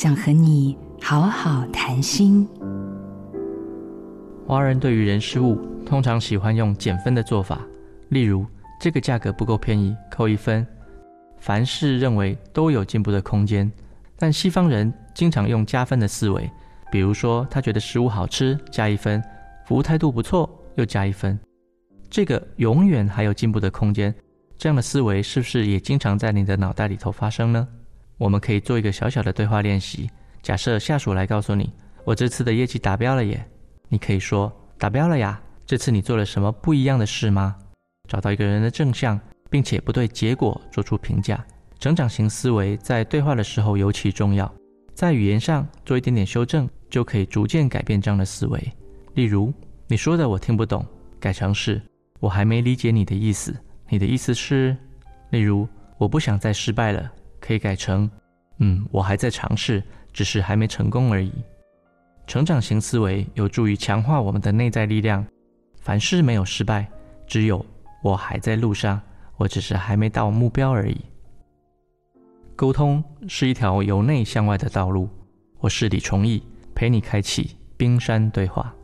想和你好好谈心。华人对于人事物通常喜欢用减分的做法，例如这个价格不够便宜，扣一分。凡事认为都有进步的空间，但西方人经常用加分的思维，比如说他觉得食物好吃，加一分；服务态度不错，又加一分。这个永远还有进步的空间，这样的思维是不是也经常在你的脑袋里头发生呢？我们可以做一个小小的对话练习。假设下属来告诉你：“我这次的业绩达标了耶。”你可以说：“达标了呀。”这次你做了什么不一样的事吗？找到一个人的正向，并且不对结果做出评价。成长型思维在对话的时候尤其重要，在语言上做一点点修正，就可以逐渐改变这样的思维。例如，你说的我听不懂，改成是。我还没理解你的意思，你的意思是，例如，我不想再失败了，可以改成，嗯，我还在尝试，只是还没成功而已。成长型思维有助于强化我们的内在力量，凡事没有失败，只有我还在路上，我只是还没到目标而已。沟通是一条由内向外的道路，我是李崇义，陪你开启冰山对话，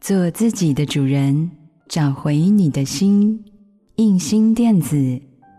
做自己的主人。找回你的心，印心电子